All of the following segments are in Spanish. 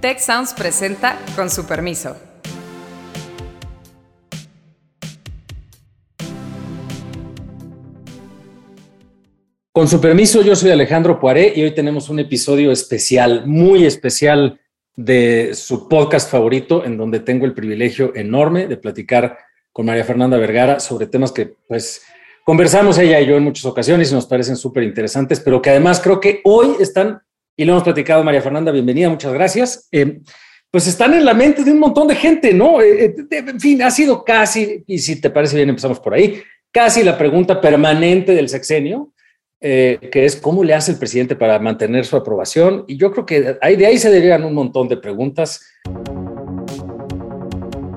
Tech Sounds presenta con su permiso. Con su permiso, yo soy Alejandro Poiré y hoy tenemos un episodio especial, muy especial de su podcast favorito, en donde tengo el privilegio enorme de platicar con María Fernanda Vergara sobre temas que, pues, conversamos ella y yo en muchas ocasiones y nos parecen súper interesantes, pero que además creo que hoy están, y lo hemos platicado, María Fernanda, bienvenida, muchas gracias. Eh, pues están en la mente de un montón de gente, ¿no? Eh, eh, en fin, ha sido casi, y si te parece bien, empezamos por ahí, casi la pregunta permanente del sexenio, que es cómo le hace el presidente para mantener su aprobación. Y yo creo que ahí, de ahí se derivan un montón de preguntas.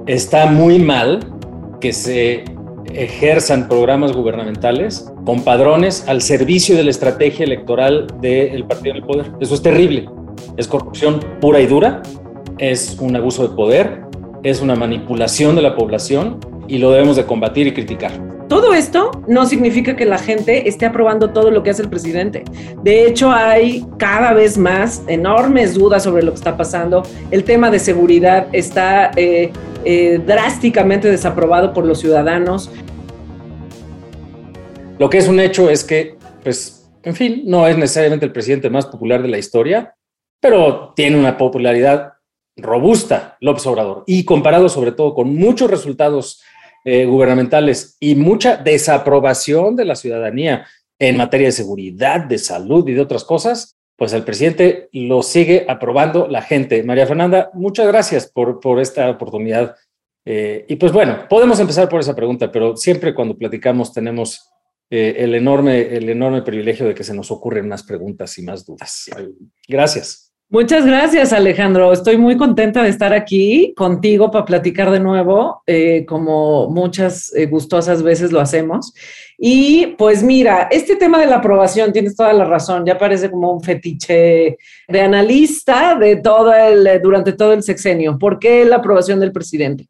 Está muy mal que se ejerzan programas gubernamentales con padrones al servicio de la estrategia electoral del partido en el poder. Eso es terrible. Es corrupción pura y dura, es un abuso de poder, es una manipulación de la población y lo debemos de combatir y criticar. Todo esto no significa que la gente esté aprobando todo lo que hace el presidente. De hecho, hay cada vez más enormes dudas sobre lo que está pasando. El tema de seguridad está eh, eh, drásticamente desaprobado por los ciudadanos. Lo que es un hecho es que, pues, en fin, no es necesariamente el presidente más popular de la historia, pero tiene una popularidad robusta, López Obrador, y comparado sobre todo con muchos resultados eh, gubernamentales y mucha desaprobación de la ciudadanía en materia de seguridad, de salud y de otras cosas, pues el presidente lo sigue aprobando la gente. María Fernanda, muchas gracias por, por esta oportunidad. Eh, y pues bueno, podemos empezar por esa pregunta, pero siempre cuando platicamos tenemos eh, el, enorme, el enorme privilegio de que se nos ocurren más preguntas y más dudas. Gracias. Muchas gracias, Alejandro. Estoy muy contenta de estar aquí contigo para platicar de nuevo, eh, como muchas eh, gustosas veces lo hacemos. Y pues mira, este tema de la aprobación, tienes toda la razón, ya parece como un fetiche de analista de todo el, durante todo el sexenio. ¿Por qué la aprobación del presidente?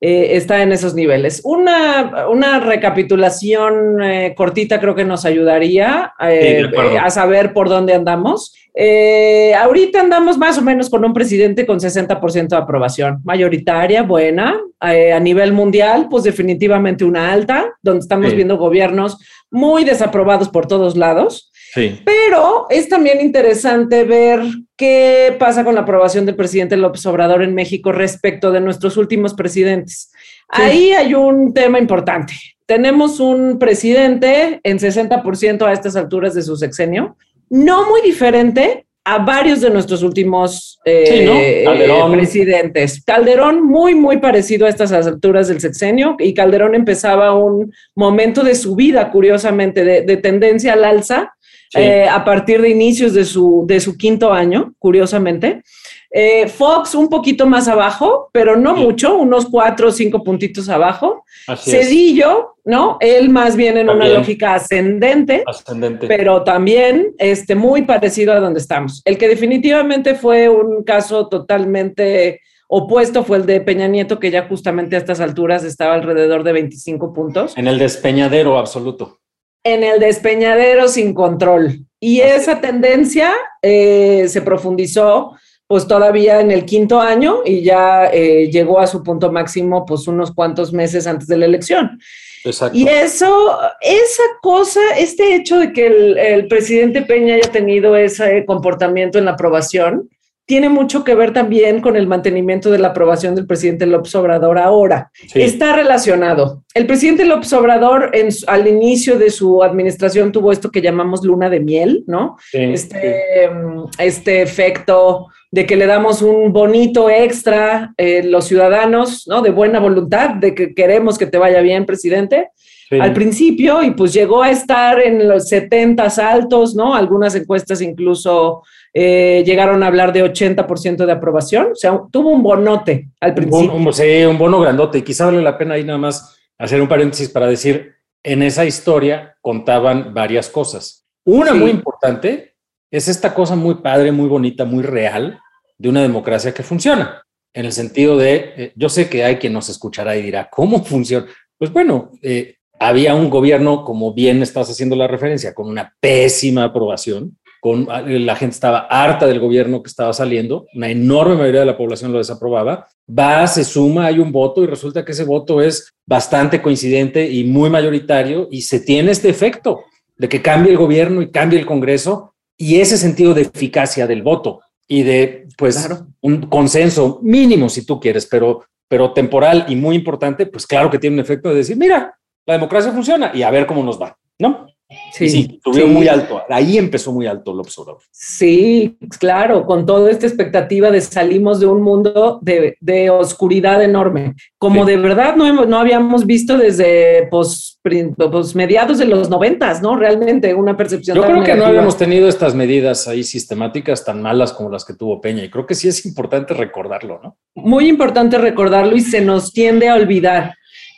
Eh, está en esos niveles. Una, una recapitulación cortita creo que nos ayudaría a saber por dónde andamos. Eh, ahorita andamos más o menos con un presidente con 60% de aprobación, mayoritaria, buena. Eh, a nivel mundial, pues definitivamente una alta, donde estamos viendo gobiernos muy desaprobados por todos lados. Sí. Pero es también interesante ver qué pasa con la aprobación del presidente López Obrador en México respecto de nuestros últimos presidentes. Ahí hay un tema importante. Tenemos un presidente en 60% a estas alturas de su sexenio, no muy diferente a varios de nuestros últimos eh, presidentes. Calderón muy, muy parecido a estas alturas del sexenio y Calderón empezaba un momento de su vida, curiosamente, de, tendencia al alza eh, a partir de inicios de su, de su quinto año, curiosamente. Eh, Fox un poquito más abajo, pero no mucho, unos cuatro o cinco puntitos abajo. Cedillo, ¿no? Él más bien en una lógica ascendente, ascendente, pero también este, muy parecido a donde estamos. El que definitivamente fue un caso totalmente opuesto fue el de Peña Nieto, que ya justamente a estas alturas estaba alrededor de 25 puntos. En el despeñadero absoluto. En el despeñadero sin control. Y esa tendencia eh, se profundizó pues todavía en el quinto año y ya eh, llegó a su punto máximo pues unos cuantos meses antes de la elección. Exacto. Y eso, esa cosa, este hecho de que el, presidente Peña haya tenido ese comportamiento en la aprobación, tiene mucho que ver también con el mantenimiento de la aprobación del presidente López Obrador ahora. Está relacionado. El presidente López Obrador en, al inicio de su administración tuvo esto que llamamos luna de miel, ¿no? este, mm, este efecto de que le damos un bonito extra eh, los ciudadanos, ¿no? De buena voluntad, de que queremos que te vaya bien, presidente. Al principio, y pues llegó a estar en los 70 altos, ¿no? Algunas encuestas incluso eh, llegaron a hablar de 80% de aprobación, o sea, tuvo un bonote al principio. Un, sí, un bono grandote, y quizá vale la pena ahí nada más hacer un paréntesis para decir, en esa historia contaban varias cosas. Una muy importante es esta cosa muy padre, muy bonita, muy real, de una democracia que funciona, en el sentido de, eh, yo sé que hay quien nos escuchará y dirá, ¿cómo funciona? Pues bueno, eh, había un gobierno, como bien estás haciendo la referencia, con una pésima aprobación, con, la gente estaba harta del gobierno que estaba saliendo, una enorme mayoría de la población lo desaprobaba, va, se suma, hay un voto y resulta que ese voto es bastante coincidente y muy mayoritario y se tiene este efecto de que cambie el gobierno y cambie el Congreso y ese sentido de eficacia del voto y de pues un consenso mínimo si tú quieres, pero, pero temporal y muy importante, pues claro que tiene un efecto de decir, mira, la democracia funciona y a ver cómo nos va, ¿no? Sí, sí, subió muy alto. Ahí empezó muy alto López Obrador. Sí, claro, con toda esta expectativa de salimos de un mundo de, de oscuridad enorme, como de verdad no, no habíamos visto desde pues, pues, mediados de los noventas, ¿no? Realmente una percepción. Yo creo que no habíamos tenido estas medidas ahí sistemáticas tan malas como las que tuvo Peña y creo que sí es importante recordarlo, ¿no? Muy importante recordarlo y se nos tiende a olvidar.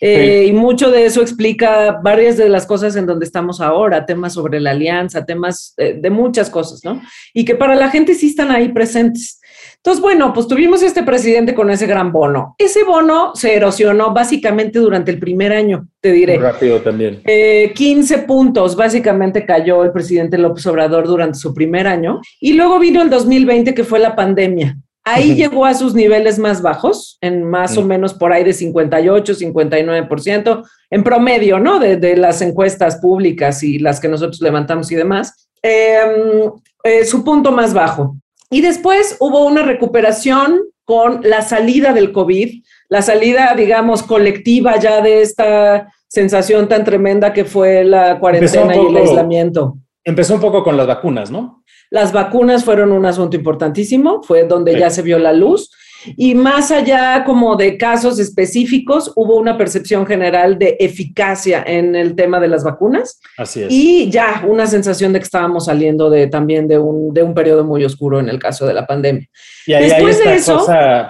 Eh, y mucho de eso explica varias de las cosas en donde estamos ahora, temas sobre la alianza, temas eh, de muchas cosas, ¿no? Y que para la gente sí están ahí presentes. Entonces, bueno, pues tuvimos este presidente con ese gran bono. Ese bono se erosionó básicamente durante el primer año, te diré. rápido también. 15 eh, puntos básicamente cayó el presidente López Obrador durante su primer año. Y luego vino el 2020, que fue la pandemia. Ahí llegó a sus niveles más bajos, en más o menos por ahí de 58, 59%, en promedio, ¿no? De, las encuestas públicas y las que nosotros levantamos y demás. Em, eh, su punto más bajo. Y después hubo una recuperación con la salida del COVID, la salida, digamos, colectiva ya de esta sensación tan tremenda que fue la cuarentena y el aislamiento. Empezó un poco con las vacunas, ¿no? Las vacunas fueron un asunto importantísimo, fue donde ya se vio la luz. Y más allá como de casos específicos, hubo una percepción general de eficacia en el tema de las vacunas. Así es. Y ya una sensación de que estábamos saliendo de, también de un, de un periodo muy oscuro en el caso de la pandemia. Y ahí, Después de eso,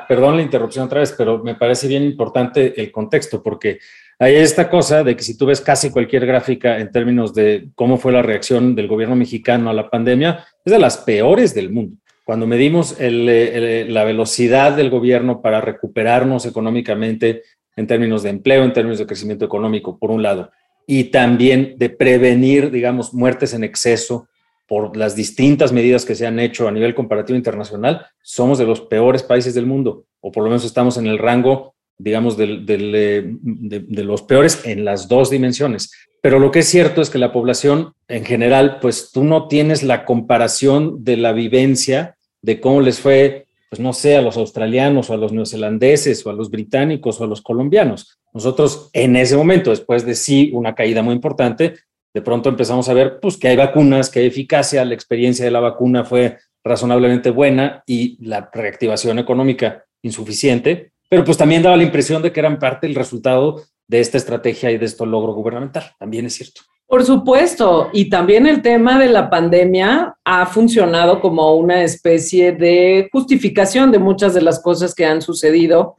perdón la interrupción otra vez, pero me parece bien importante el contexto, porque hay esta cosa de que si tú ves casi cualquier gráfica en términos de cómo fue la reacción del gobierno mexicano a la pandemia, es de las peores del mundo. Cuando medimos la velocidad del gobierno para recuperarnos económicamente en términos de empleo, en términos de crecimiento económico, por un lado, y también de prevenir, digamos, muertes en exceso por las distintas medidas que se han hecho a nivel comparativo internacional, somos de los peores países del mundo, o por lo menos estamos en el rango digamos, eh, de, los peores en las dos dimensiones. Pero lo que es cierto es que la población en general, pues tú no tienes la comparación de la vivencia de cómo les fue, pues no sé, a los australianos o a los neozelandeses o a los británicos o a los colombianos. Nosotros en ese momento, después de sí una caída muy importante, de pronto empezamos a ver pues que hay vacunas, que hay eficacia, la experiencia de la vacuna fue razonablemente buena y la reactivación económica insuficiente, pero pues también daba la impresión de que eran parte del resultado de esta estrategia y de este logro gubernamental. También es cierto. Por supuesto, y también el tema de la pandemia ha funcionado como una especie de justificación de muchas de las cosas que han sucedido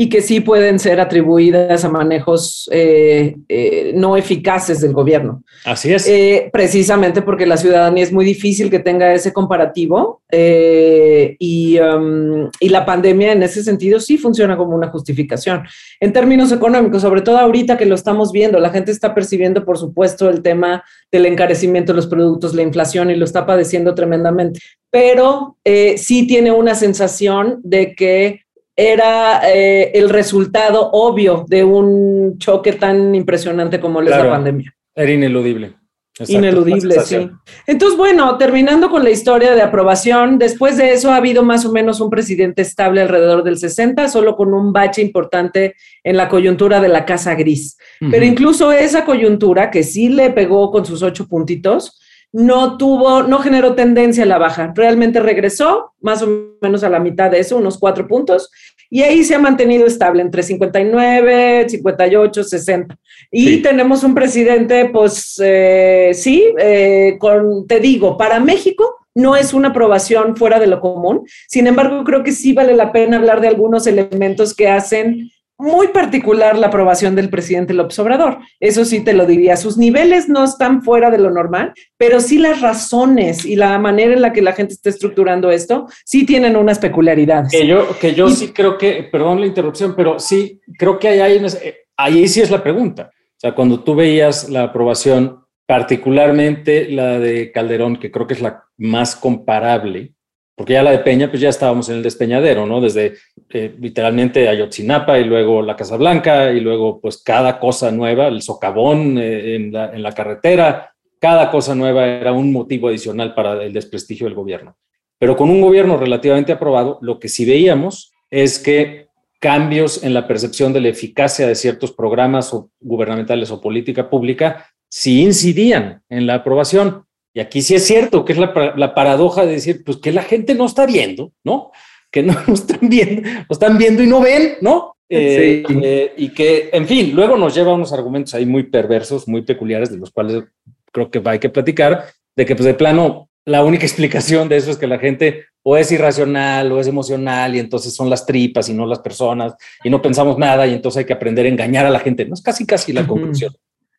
y que sí pueden ser atribuidas a manejos eh, eh, no eficaces del gobierno. Así es. Eh, precisamente porque la ciudadanía es muy difícil que tenga ese comparativo y, um, y, la pandemia en ese sentido sí funciona como una justificación. En términos económicos, sobre todo ahorita que lo estamos viendo, la gente está percibiendo, por supuesto, el tema del encarecimiento de los productos, la inflación y lo está padeciendo tremendamente, pero sí tiene una sensación de que era eh, el resultado obvio de un choque tan impresionante como es la pandemia. Era ineludible. ineludible, sí. Entonces, bueno, terminando con la historia de aprobación, después de eso ha habido más o menos un presidente estable alrededor del 60, solo con un bache importante en la coyuntura de la Casa Gris. Pero incluso esa coyuntura, que sí le pegó con sus ocho puntitos, no tuvo, no generó tendencia a la baja. Realmente regresó más o menos a la mitad de eso, unos cuatro puntos, y ahí se ha mantenido estable entre 59, 58, 60. Y tenemos un presidente, pues eh, sí, eh, con, te digo, para México no es una aprobación fuera de lo común. Sin embargo, creo que sí vale la pena hablar de algunos elementos que hacen muy particular la aprobación del presidente López Obrador. Eso sí te lo diría. Sus niveles no están fuera de lo normal, pero sí las razones y la manera en la que la gente está estructurando esto sí tienen unas peculiaridades. Que yo, que yo sí creo que, perdón la interrupción, pero sí creo que hay, ahí sí es la pregunta. O sea, cuando tú veías la aprobación particularmente la de Calderón, que creo que es la más comparable, porque ya la de Peña, pues ya estábamos en el despeñadero, ¿no? Desde eh, literalmente Ayotzinapa y luego la Casa Blanca y luego pues cada cosa nueva, el socavón eh, en, la, en la carretera, cada cosa nueva era un motivo adicional para el desprestigio del gobierno. Pero con un gobierno relativamente aprobado, lo que sí veíamos es que cambios en la percepción de la eficacia de ciertos programas o gubernamentales o política pública sí incidían en la aprobación. Y aquí sí es cierto que es la, paradoja de decir, pues que la gente no está viendo, ¿no? Que no lo están viendo, lo están viendo y no ven, ¿no? Eh, eh, y que, en fin, luego nos lleva a unos argumentos ahí muy perversos, muy peculiares, de los cuales creo que hay que platicar, de que pues de plano la única explicación de eso es que la gente o es irracional o es emocional y entonces son las tripas y no las personas y no pensamos nada y entonces hay que aprender a engañar a la gente. No es casi casi la conclusión.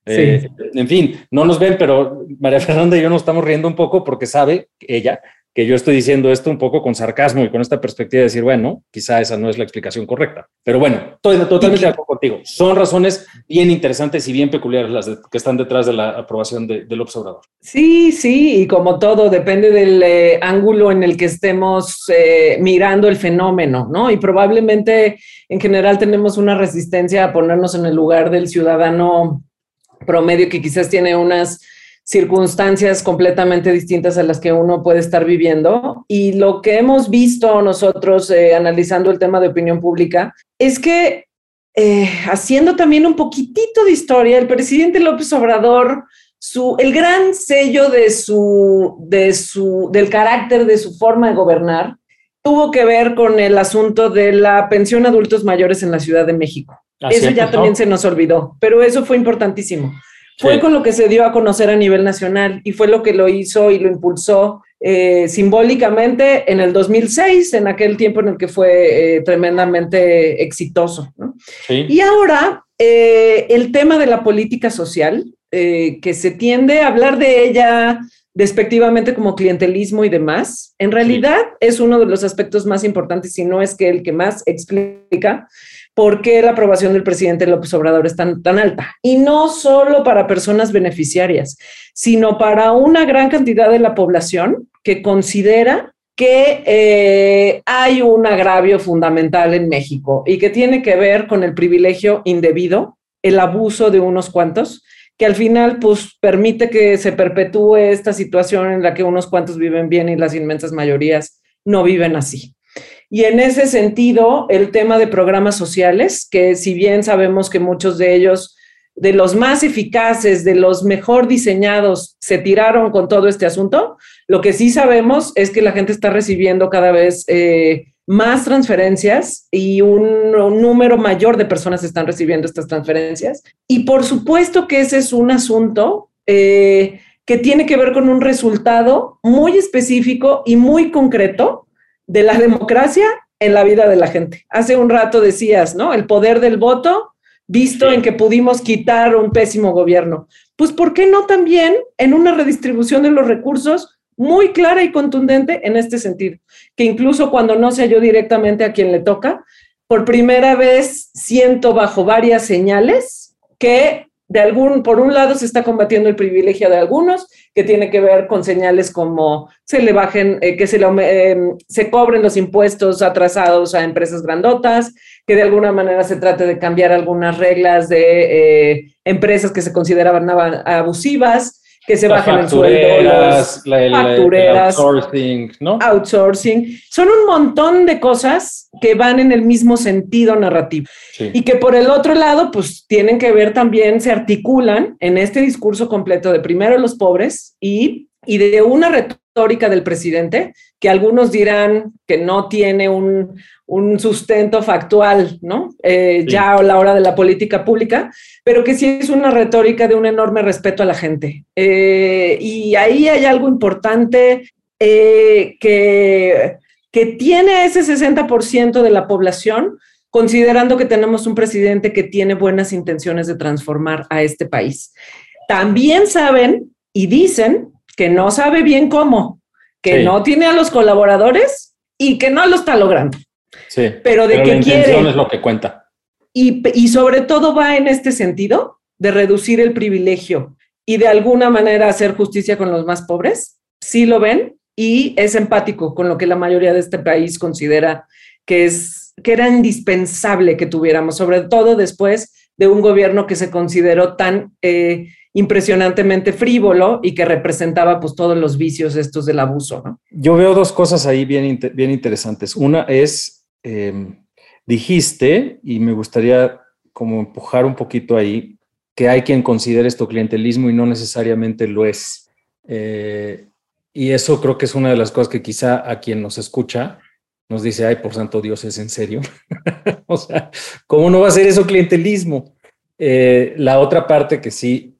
Eh, en fin, no nos ven, pero María Fernanda y yo nos estamos riendo un poco porque sabe ella que yo estoy diciendo esto un poco con sarcasmo y con esta perspectiva de decir, bueno, quizá esa no es la explicación correcta. Pero bueno, estoy totalmente de acuerdo contigo. Son razones bien interesantes y bien peculiares las que están detrás de la aprobación del observador. Sí, sí, y como todo, depende del eh, ángulo en el que estemos eh, mirando el fenómeno, ¿no? Y probablemente en general tenemos una resistencia a ponernos en el lugar del ciudadano promedio que quizás tiene unas circunstancias completamente distintas a las que uno puede estar viviendo. Y lo que hemos visto nosotros eh, analizando el tema de opinión pública es que eh, haciendo también un poquitito de historia, el presidente López Obrador, su, el gran sello de su, de su, del carácter de su forma de gobernar, tuvo que ver con el asunto de la pensión a adultos mayores en la Ciudad de México. Eso ya también se nos olvidó, pero eso fue importantísimo. Fue con lo que se dio a conocer a nivel nacional y fue lo que lo hizo y lo impulsó eh, simbólicamente en el 2006, en aquel tiempo en el que fue eh, tremendamente exitoso. Y ahora, eh, el tema de la política social, que se tiende a hablar de ella despectivamente como clientelismo y demás, en realidad es uno de los aspectos más importantes, si no es que el que más explica por qué la aprobación del presidente López Obrador es tan, tan alta. Y no solo para personas beneficiarias, sino para una gran cantidad de la población que considera que eh, hay un agravio fundamental en México y que tiene que ver con el privilegio indebido, el abuso de unos cuantos, que al final pues permite que se perpetúe esta situación en la que unos cuantos viven bien y las inmensas mayorías no viven así. Y en ese sentido, el tema de programas sociales, que si bien sabemos que muchos de ellos, de los más eficaces, de los mejor diseñados, se tiraron con todo este asunto, lo que sí sabemos es que la gente está recibiendo cada vez eh, más transferencias y un, número mayor de personas están recibiendo estas transferencias. Y por supuesto que ese es un asunto eh, que tiene que ver con un resultado muy específico y muy concreto de la democracia en la vida de la gente. Hace un rato decías, ¿no? El poder del voto visto en que pudimos quitar un pésimo gobierno. Pues, ¿por qué no también en una redistribución de los recursos muy clara y contundente en este sentido? Que incluso cuando no sea yo directamente a quien le toca, por primera vez siento bajo varias señales que de algún, por un lado se está combatiendo el privilegio de algunos, que tiene que ver con señales como se le bajen, eh, que se, le, eh, se cobren los impuestos atrasados a empresas grandotas, que de alguna manera se trate de cambiar algunas reglas de eh, empresas que se consideraban abusivas, que se bajen el sueldo, las factureras, outsourcing, ¿no? Outsourcing. Son un montón de cosas que van en el mismo sentido narrativo y que por el otro lado, pues tienen que ver también, se articulan en este discurso completo de primero los pobres y, y de una retórica del presidente que algunos dirán que no tiene un, un sustento factual, ¿no? Eh, ya a la hora de la política pública, pero que sí es una retórica de un enorme respeto a la gente. Eh, y ahí hay algo importante eh, que, que tiene ese 60% de la población, considerando que tenemos un presidente que tiene buenas intenciones de transformar a este país. También saben y dicen que no sabe bien cómo, que no tiene a los colaboradores y que no lo está logrando. Sí. Pero de que quiere. es lo que cuenta. Y, y sobre todo va en este sentido de reducir el privilegio y de alguna manera hacer justicia con los más pobres, sí lo ven y es empático con lo que la mayoría de este país considera que es que era indispensable que tuviéramos, sobre todo después de un gobierno que se consideró tan eh, impresionantemente frívolo y que representaba pues todos los vicios estos del abuso. ¿no? Yo veo dos cosas ahí bien, bien interesantes. Una es, em, dijiste, y me gustaría como empujar un poquito ahí, que hay quien considere esto clientelismo y no necesariamente lo es. Eh, y eso creo que es una de las cosas que quizá a quien nos escucha nos dice, ay, por santo Dios, ¿es en serio? o sea, ¿cómo no va a ser eso clientelismo? Eh, la otra parte que sí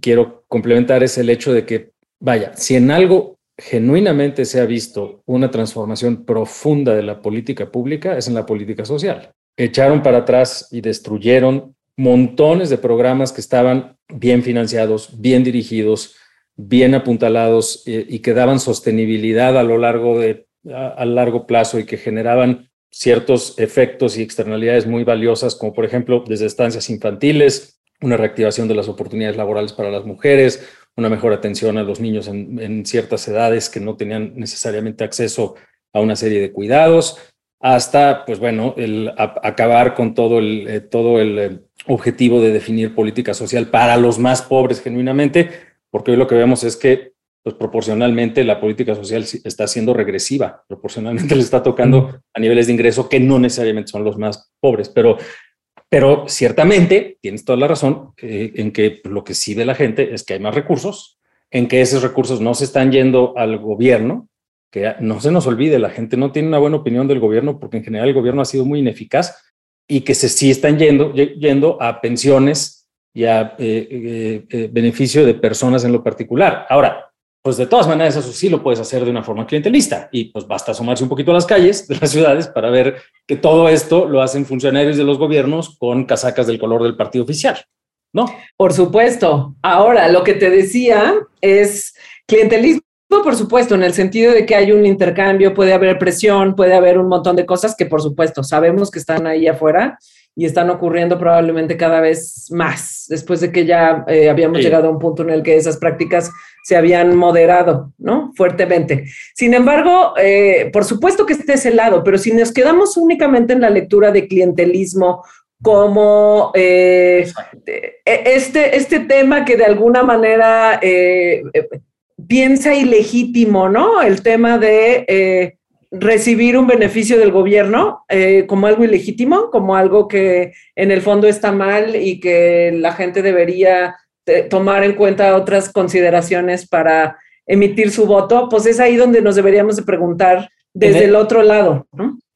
quiero complementar es el hecho de que, vaya, si en algo genuinamente se ha visto una transformación profunda de la política pública, es en la política social. Echaron para atrás y destruyeron montones de programas que estaban bien financiados, bien dirigidos, bien apuntalados eh, y que daban sostenibilidad a lo largo de a, largo plazo y que generaban ciertos efectos y externalidades muy valiosas, como por ejemplo desde estancias infantiles, una reactivación de las oportunidades laborales para las mujeres, una mejor atención a los niños en, ciertas edades que no tenían necesariamente acceso a una serie de cuidados, hasta, pues bueno, el acabar con todo el, eh, todo el eh, objetivo de definir política social para los más pobres genuinamente, porque hoy lo que vemos es que pues proporcionalmente la política social está siendo regresiva, proporcionalmente le está tocando a niveles de ingreso que no necesariamente son los más pobres, pero, pero ciertamente tienes toda la razón eh, en que lo que sí ve la gente es que hay más recursos, en que esos recursos no se están yendo al gobierno, que no se nos olvide, la gente no tiene una buena opinión del gobierno porque en general el gobierno ha sido muy ineficaz y que se sí están yendo, yendo a pensiones y a eh, eh, beneficio de personas en lo particular. Ahora, pues de todas maneras eso sí lo puedes hacer de una forma clientelista y pues basta asomarse un poquito a las calles de las ciudades para ver que todo esto lo hacen funcionarios de los gobiernos con casacas del color del partido oficial, ¿no? Por supuesto. Ahora, lo que te decía es clientelismo, por supuesto, en el sentido de que hay un intercambio, puede haber presión, puede haber un montón de cosas que por supuesto sabemos que están ahí afuera y están ocurriendo probablemente cada vez más, después de que ya eh, habíamos llegado a un punto en el que esas prácticas se habían moderado, ¿no? Fuertemente. Sin embargo, eh, por supuesto que esté ese lado, pero si nos quedamos únicamente en la lectura de clientelismo como eh, este, este tema que de alguna manera piensa ilegítimo, ¿no? El tema de recibir un beneficio del gobierno eh, como algo ilegítimo, como algo que en el fondo está mal y que la gente debería eh, tomar en cuenta otras consideraciones para emitir su voto, pues es ahí donde nos deberíamos de preguntar desde el, otro lado.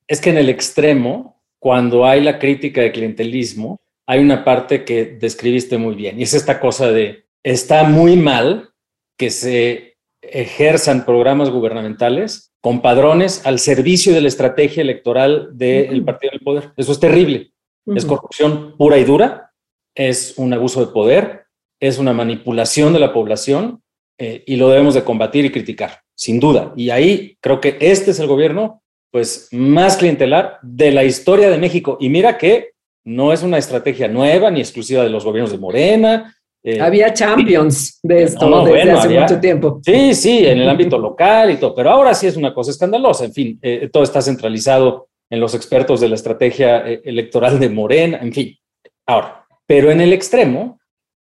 Es que en el extremo, cuando hay la crítica de clientelismo, hay una parte que describiste muy bien y es esta cosa de está muy mal que se ejerzan programas gubernamentales con padrones al servicio de la estrategia electoral del partido del poder. Eso es terrible. Es corrupción pura y dura, es un abuso de poder, es una manipulación de la población eh, y lo debemos de combatir y criticar, sin duda. Y ahí creo que este es el gobierno pues más clientelar de la historia de México. Y mira que no es una estrategia nueva ni exclusiva de los gobiernos de Morena, eh, había champions de esto desde hace mucho tiempo. Sí, sí, en el ámbito local y todo, pero ahora sí es una cosa escandalosa. En fin, eh, todo está centralizado en los expertos de la estrategia eh, electoral de Morena, en fin. Ahora, pero en el extremo,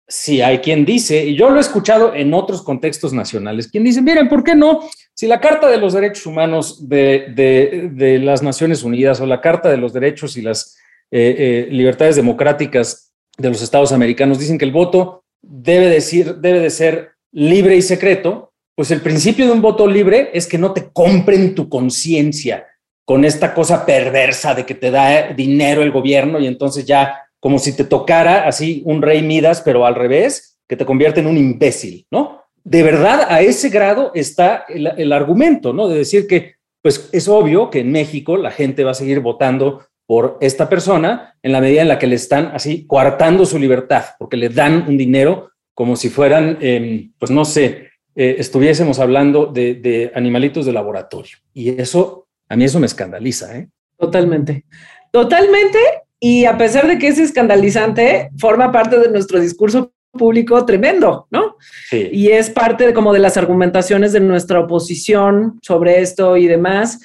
sí hay quien dice, y yo lo he escuchado en otros contextos nacionales, quien dice, miren, ¿por qué no? Si la Carta de los Derechos Humanos de, de, de las Naciones Unidas o la Carta de los Derechos y las Libertades Democráticas de los Estados Americanos dicen que el voto debe, decir, debe de ser libre y secreto, pues el principio de un voto libre es que no te compren tu conciencia con esta cosa perversa de que te da dinero el gobierno y entonces ya como si te tocara así un rey Midas, pero al revés, que te convierte en un imbécil, ¿no? De verdad, a ese grado está el, el argumento, ¿no? De decir que, pues es obvio que en México la gente va a seguir votando por esta persona en la medida en la que le están así coartando su libertad, porque le dan un dinero como si fueran, em, pues no sé, eh, estuviésemos hablando de, animalitos de laboratorio. Y eso, a mí eso me escandaliza. ¿eh? Totalmente. Totalmente. Y a pesar de que es escandalizante, forma parte de nuestro discurso público tremendo, ¿no? Sí. Y es parte de, como de las argumentaciones de nuestra oposición sobre esto y demás.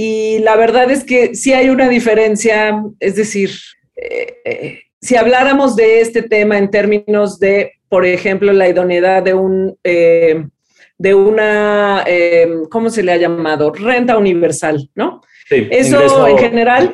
Y la verdad es que sí hay una diferencia, es decir, eh, eh, si habláramos de este tema en términos de, por ejemplo, la idoneidad de un... Eh, de una, ¿cómo se le ha llamado? Renta universal, ¿no? Sí, Eso en general,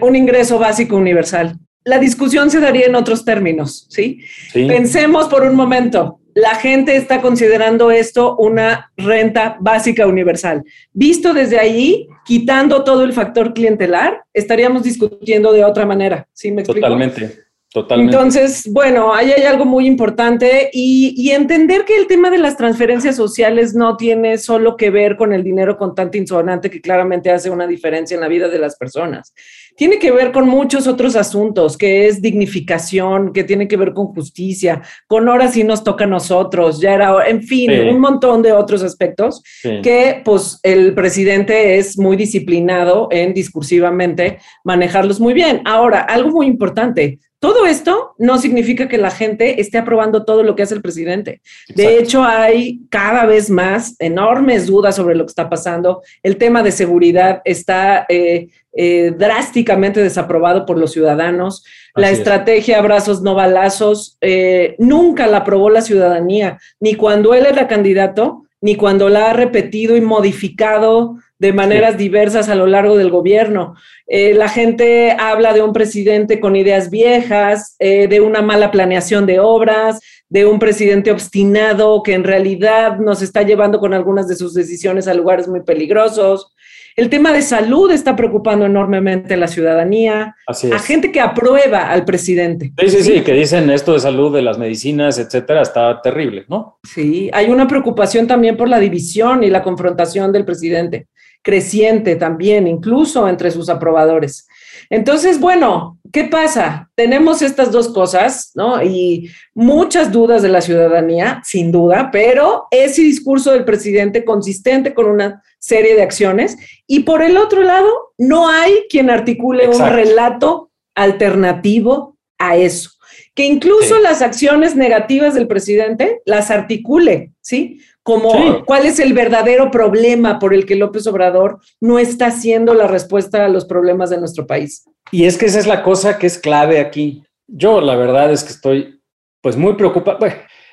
un ingreso básico universal la discusión se daría en otros términos, ¿sí? Pensemos por un momento, la gente está considerando esto una renta básica universal. Visto desde ahí, quitando todo el factor clientelar, estaríamos discutiendo de otra manera, ¿sí me explico? Totalmente. Totalmente. Entonces, bueno, ahí hay algo muy importante y, y, entender que el tema de las transferencias sociales no tiene solo que ver con el dinero contante insonante que claramente hace una diferencia en la vida de las personas tiene que ver con muchos otros asuntos, que es dignificación, que tiene que ver con justicia, con ahora sí nos toca a nosotros, ya era, en fin, un montón de otros aspectos que pues el presidente es muy disciplinado en discursivamente manejarlos muy bien. Ahora, algo muy importante, todo esto no significa que la gente esté aprobando todo lo que hace el presidente. De hecho, hay cada vez más enormes dudas sobre lo que está pasando. El tema de seguridad está eh, eh, drásticamente desaprobado por los ciudadanos. la estrategia abrazos no balazos eh, nunca la aprobó la ciudadanía, ni cuando él era candidato, ni cuando la ha repetido y modificado de maneras diversas a lo largo del gobierno. Eh, la gente habla de un presidente con ideas viejas, eh, de una mala planeación de obras, de un presidente obstinado que en realidad nos está llevando con algunas de sus decisiones a lugares muy peligrosos. El tema de salud está preocupando enormemente a la ciudadanía, a gente que aprueba al presidente. Sí, sí, sí, que dicen esto de salud, de las medicinas, etcétera, está terrible, ¿no? Sí, hay una preocupación también por la división y la confrontación del presidente creciente también, incluso entre sus aprobadores. Entonces, bueno, ¿qué pasa? Tenemos estas dos cosas, ¿no? Y muchas dudas de la ciudadanía, sin duda, pero ese discurso del presidente consistente con una serie de acciones. Y por el otro lado, no hay quien articule un relato alternativo a eso que incluso las acciones negativas del presidente las articule, ¿sí? Como cuál es el verdadero problema por el que López Obrador no está haciendo la respuesta a los problemas de nuestro país. Y es que esa es la cosa que es clave aquí. Yo la verdad es que estoy pues muy preocupado.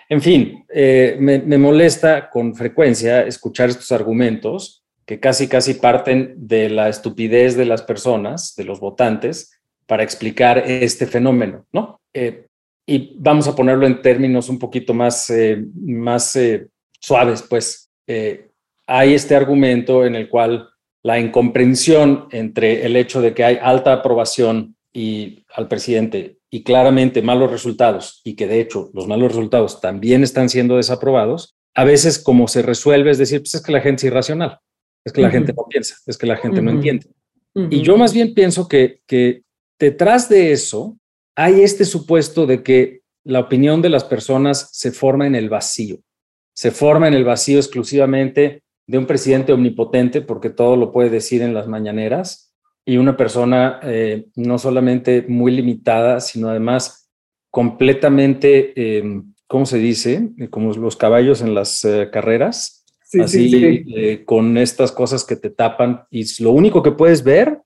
en fin, eh, me, me molesta con frecuencia escuchar estos argumentos que casi casi parten de la estupidez de las personas, de los votantes, para explicar este fenómeno, ¿no? Eh, y vamos a ponerlo en términos un poquito más, eh, más suaves, pues eh, hay este argumento en el cual la incomprensión entre el hecho de que hay alta aprobación y al presidente y claramente malos resultados y que de hecho los malos resultados también están siendo desaprobados, a veces como se resuelve es decir, pues es que la gente es irracional, es que la gente no piensa, es que la gente no entiende. Y yo más bien pienso que, que detrás de eso hay este supuesto de que la opinión de las personas se forma en el vacío se forma en el vacío exclusivamente de un presidente omnipotente, porque todo lo puede decir en las mañaneras, y una persona eh, no solamente muy limitada, sino además completamente, em, ¿cómo se dice? Como los caballos en las eh, carreras, así eh, con estas cosas que te tapan, y lo único que puedes ver,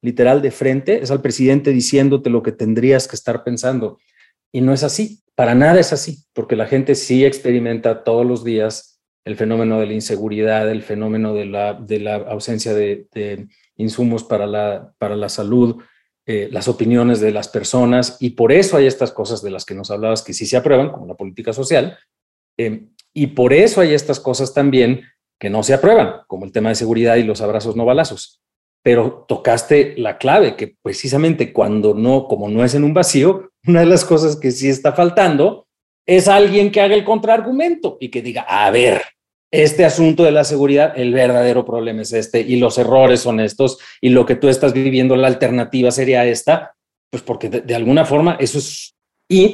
literal de frente, es al presidente diciéndote lo que tendrías que estar pensando. Y no es así. Para nada es así, porque la gente sí experimenta todos los días el fenómeno de la inseguridad, el fenómeno de la, ausencia de, insumos para la, para la salud, eh, las opiniones de las personas, y por eso hay estas cosas de las que nos hablabas que sí se aprueban, como la política social, eh, y por eso hay estas cosas también que no se aprueban, como el tema de seguridad y los abrazos no balazos pero tocaste la clave, que precisamente cuando no, como no es en un vacío, una de las cosas que sí está faltando es alguien que haga el contraargumento y que diga, a ver, este asunto de la seguridad, el verdadero problema es este y los errores son estos y lo que tú estás viviendo, la alternativa sería esta, pues porque de, alguna forma eso es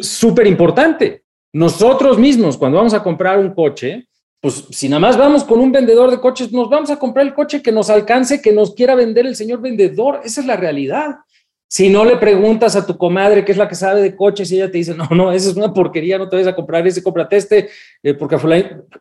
súper importante. Nosotros mismos, cuando vamos a comprar un coche, pues si nada más vamos con un vendedor de coches, nos vamos a comprar el coche que nos alcance, que nos quiera vender el señor vendedor. Esa es la realidad. Si no le preguntas a tu comadre, que es la que sabe de coches, y ella te dice, no, no, esa es una porquería, no te vayas a comprar ese, cómprate este, eh, porque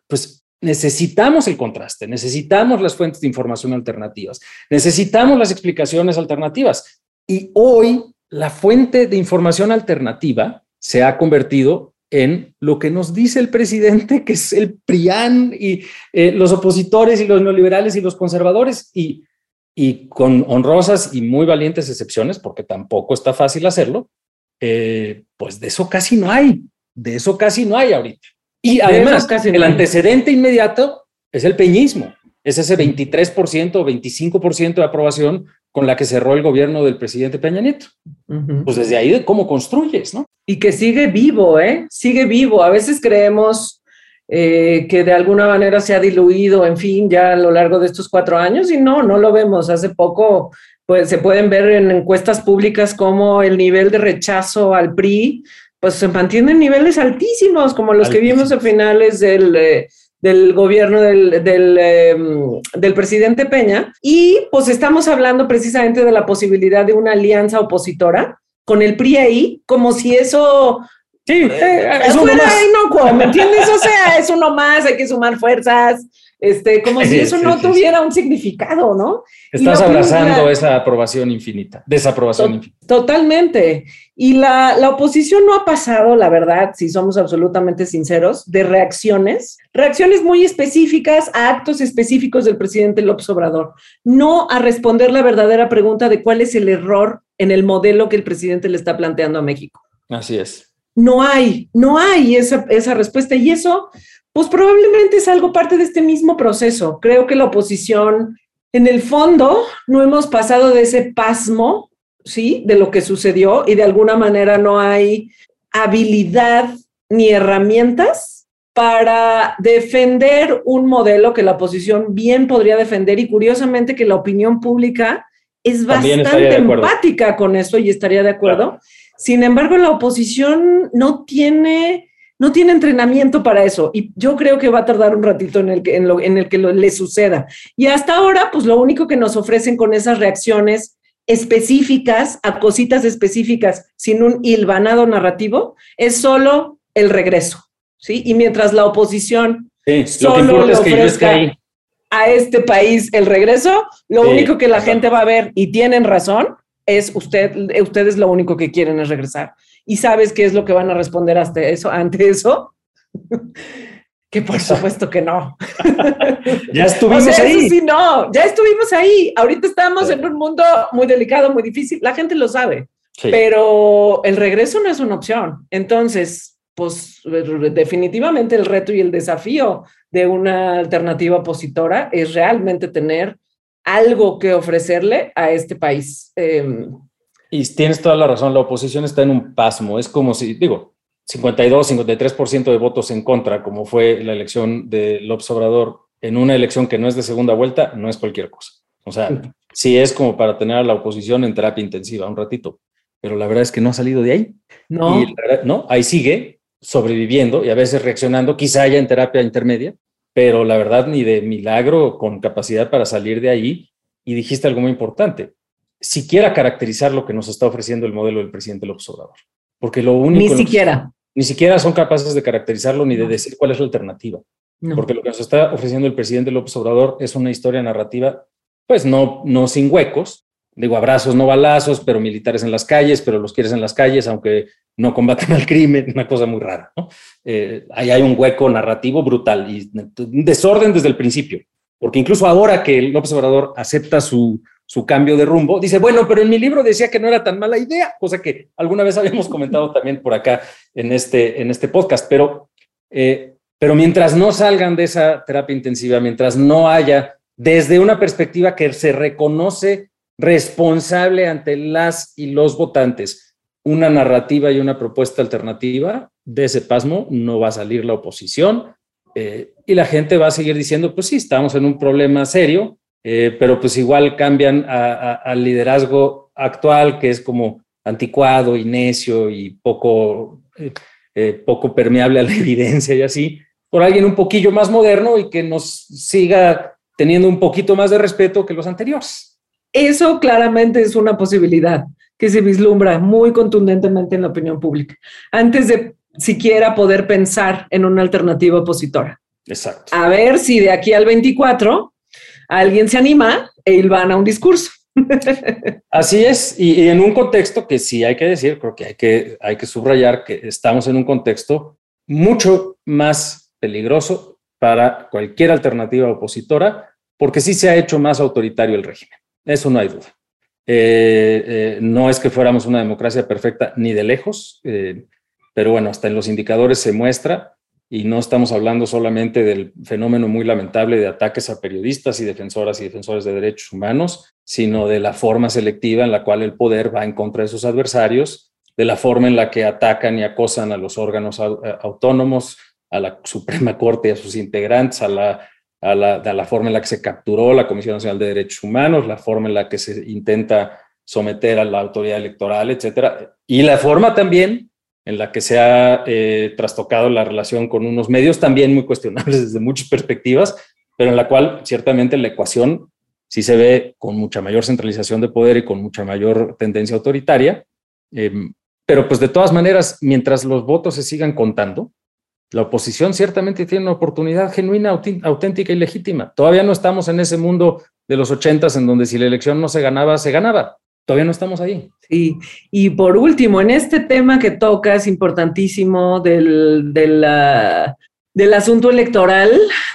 pues necesitamos el contraste, necesitamos las fuentes de información alternativas, necesitamos las explicaciones alternativas. Y hoy la fuente de información alternativa se ha convertido en lo que nos dice el presidente, que es el PRIAN y eh, los opositores y los neoliberales y los conservadores. Y y con honrosas y muy valientes excepciones, porque tampoco está fácil hacerlo, eh, pues de eso casi no hay, de eso casi no hay ahorita. Y además, casi el antecedente inmediato es el peñismo, es ese 23% o 25% de aprobación con la que cerró el gobierno del presidente Peña Nieto. Pues desde ahí, ¿cómo construyes, no? Y que sigue vivo, ¿eh? Sigue vivo. A veces creemos eh, que de alguna manera se ha diluido, en fin, ya a lo largo de estos cuatro años y no, no lo vemos. Hace poco, pues se pueden ver en encuestas públicas como el nivel de rechazo al PRI, pues se mantiene en niveles altísimos, como los que vimos a finales del... Eh, del gobierno del, del, em, del, presidente Peña. Y pues estamos hablando precisamente de la posibilidad de una alianza opositora con el PRI ahí, como si eso Sí, eh, es uno más. ¿me entiendes? O sea, es uno más, hay que sumar fuerzas, este, como si eso no tuviera un significado, ¿no? Estás abrazando esa aprobación infinita, desaprobación infinita. Totalmente. Y la, la, oposición no ha pasado, la verdad, si somos absolutamente sinceros, de reacciones, reacciones muy específicas a actos específicos del presidente López Obrador, no a responder la verdadera pregunta de cuál es el error en el modelo que el presidente le está planteando a México. Así es no hay, no hay esa, esa respuesta. Y eso, pues probablemente es algo parte de este mismo proceso. Creo que la oposición, en el fondo, no hemos pasado de ese pasmo, ¿sí? De lo que sucedió y de alguna manera no hay habilidad ni herramientas para defender un modelo que la oposición bien podría defender y curiosamente que la opinión pública es bastante empática con eso y estaría de acuerdo. Sin embargo, la oposición no tiene, no tiene entrenamiento para eso y yo creo que va a tardar un ratito en el que, en lo, en el que le suceda. Y hasta ahora, pues lo único que nos ofrecen con esas reacciones específicas a cositas específicas sin un hilvanado narrativo es solo el regreso, ¿sí? Y mientras la oposición solo le ofrezca a este país el regreso, lo único que la gente va a ver, y tienen razón, es usted, ustedes lo único que quieren es regresar. ¿Y sabes qué es lo que van a responder hasta eso, ante eso? que por supuesto que no. ya estuvimos ahí. sí, no, ya estuvimos ahí. Ahorita estamos en un mundo muy delicado, muy difícil. La gente lo sabe, pero el regreso no es una opción. Entonces, pues definitivamente el reto y el desafío de una alternativa opositora es realmente tener algo que ofrecerle a este país. Em, y tienes toda la razón, la oposición está en un pasmo. Es como si, digo, 52, 53% de votos en contra, como fue la elección de López Obrador, en una elección que no es de segunda vuelta, no es cualquier cosa. O sea, sí es como para tener a la oposición en terapia intensiva un ratito, pero la verdad es que no ha salido de ahí. No. no, ahí sigue sobreviviendo y a veces reaccionando, quizá ya en terapia intermedia, pero la verdad ni de milagro con capacidad para salir de ahí. Y dijiste algo muy importante, siquiera caracterizar lo que nos está ofreciendo el modelo del presidente López Obrador. Porque lo único... Ni siquiera. ni siquiera son capaces de caracterizarlo ni de decir cuál es la alternativa. Porque lo que nos está ofreciendo el presidente López Obrador es una historia narrativa, pues no, no sin huecos, digo, abrazos, no balazos, pero militares en las calles, pero los quieres en las calles, aunque no combaten al crimen, una cosa muy rara. ¿no? Eh, ahí hay un hueco narrativo brutal y un desorden desde el principio, porque incluso ahora que López Obrador acepta su, su cambio de rumbo, dice, bueno, pero en mi libro decía que no era tan mala idea, cosa que alguna vez habíamos comentado también por acá en este, en este podcast, pero, eh, pero mientras no salgan de esa terapia intensiva, mientras no haya desde una perspectiva que se reconoce responsable ante las y los votantes una narrativa y una propuesta alternativa, de ese pasmo no va a salir la oposición eh, y la gente va a seguir diciendo, pues sí, estamos en un problema serio, eh, pero pues igual cambian al liderazgo actual, que es como anticuado y necio y poco, eh, poco permeable a la evidencia y así, por alguien un poquillo más moderno y que nos siga teniendo un poquito más de respeto que los anteriores. Eso claramente es una posibilidad. que se vislumbra muy contundentemente en la opinión pública, antes de siquiera poder pensar en una alternativa opositora. Exacto. A ver si de aquí al 24 alguien se anima e van a un discurso. Así es, y, en un contexto que sí hay que decir, creo que hay, que hay que subrayar que estamos en un contexto mucho más peligroso para cualquier alternativa opositora, porque sí se ha hecho más autoritario el régimen. Eso no hay duda. Eh, eh, no es que fuéramos una democracia perfecta ni de lejos, eh, pero bueno, hasta en los indicadores se muestra y no estamos hablando solamente del fenómeno muy lamentable de ataques a periodistas y defensoras y defensores de derechos humanos, sino de la forma selectiva en la cual el poder va en contra de sus adversarios, de la forma en la que atacan y acosan a los órganos autónomos, a la Suprema Corte y a sus integrantes, a la a la, forma en la que se capturó la Comisión Nacional de Derechos Humanos, la forma en la que se intenta someter a la autoridad electoral, etcétera, y la forma también en la que se ha eh, trastocado la relación con unos medios también muy cuestionables desde muchas perspectivas, pero en la cual ciertamente la ecuación sí se ve con mucha mayor centralización de poder y con mucha mayor tendencia autoritaria. Em, pero pues de todas maneras, mientras los votos se sigan contando, la oposición ciertamente tiene una oportunidad genuina, auténtica y legítima. Todavía no estamos en ese mundo de los ochentas en donde si la elección no se ganaba, se ganaba. Todavía no estamos ahí. Sí, y por último, en este tema que tocas, importantísimo del, del, del asunto electoral,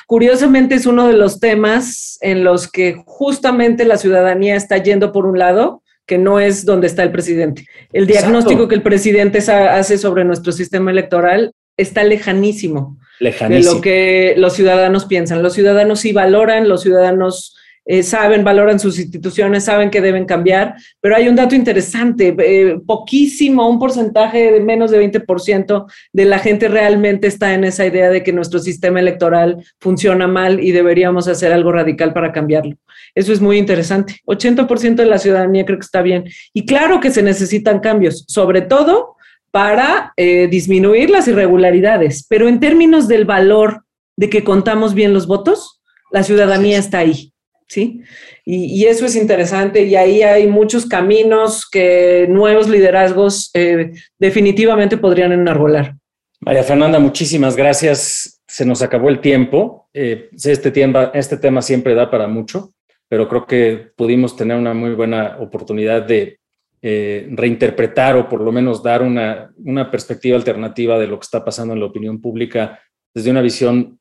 curiosamente es uno de los temas en los que justamente la ciudadanía está yendo por un lado, que no es donde está el presidente. El diagnóstico que el presidente hace sobre nuestro sistema electoral está lejanísimo, de lo que los ciudadanos piensan. Los ciudadanos sí valoran, los ciudadanos eh, saben, valoran sus instituciones, saben que deben cambiar, pero hay un dato interesante, eh, poquísimo, un porcentaje de menos de 20% de la gente realmente está en esa idea de que nuestro sistema electoral funciona mal y deberíamos hacer algo radical para cambiarlo. Eso es muy interesante. 80% de la ciudadanía creo que está bien. Y claro que se necesitan cambios, sobre todo para eh, disminuir las irregularidades, pero en términos del valor de que contamos bien los votos, la ciudadanía está ahí, ¿sí? Y, eso es interesante y ahí hay muchos caminos que nuevos liderazgos eh, definitivamente podrían enarbolar. María Fernanda, muchísimas gracias. Se nos acabó el tiempo. Eh, este, tema, este tema siempre da para mucho, pero creo que pudimos tener una muy buena oportunidad de eh, reinterpretar o por lo menos dar una, una, perspectiva alternativa de lo que está pasando en la opinión pública desde una visión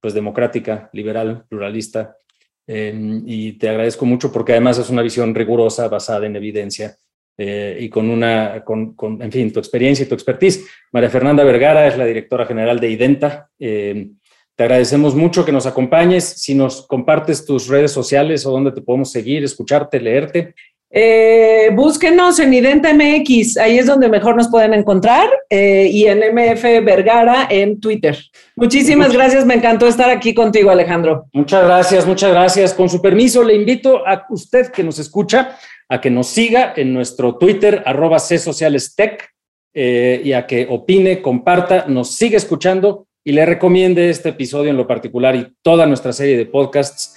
pues democrática, liberal, pluralista. Eh, y te agradezco mucho porque además es una visión rigurosa, basada en evidencia y con una, con, con, en fin, tu experiencia y tu expertise. María Fernanda Vergara es la directora general de IDENTA. te agradecemos mucho que nos acompañes. Si nos compartes tus redes sociales o dónde te podemos seguir, escucharte, leerte. Eh, búsquenos en Identa MX, ahí es donde mejor nos pueden encontrar, eh, y en MF Vergara en Twitter. Muchísimas gracias, me encantó estar aquí contigo, Alejandro. Muchas gracias, muchas gracias. Con su permiso, le invito a usted que nos escucha a que nos siga en nuestro Twitter, arroba C Sociales Tech, eh, y a que opine, comparta, nos siga escuchando y le recomiende este episodio en lo particular y toda nuestra serie de podcasts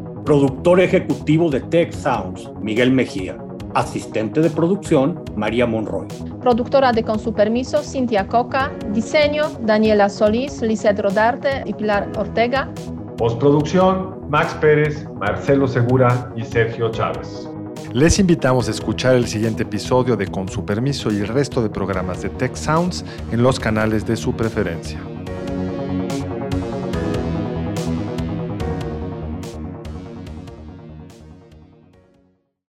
Productor ejecutivo de Tech Sounds, Miguel Mejía. Asistente de producción, María Monroy. Productora de Con su permiso, Cintia Coca. Diseño, Daniela Solís, Lizeth Rodarte y Pilar Ortega. Postproducción, Max Pérez, Marcelo Segura y Sergio Chávez. Les invitamos a escuchar el siguiente episodio de Con su permiso y el resto de programas de Tech Sounds en los canales de su preferencia.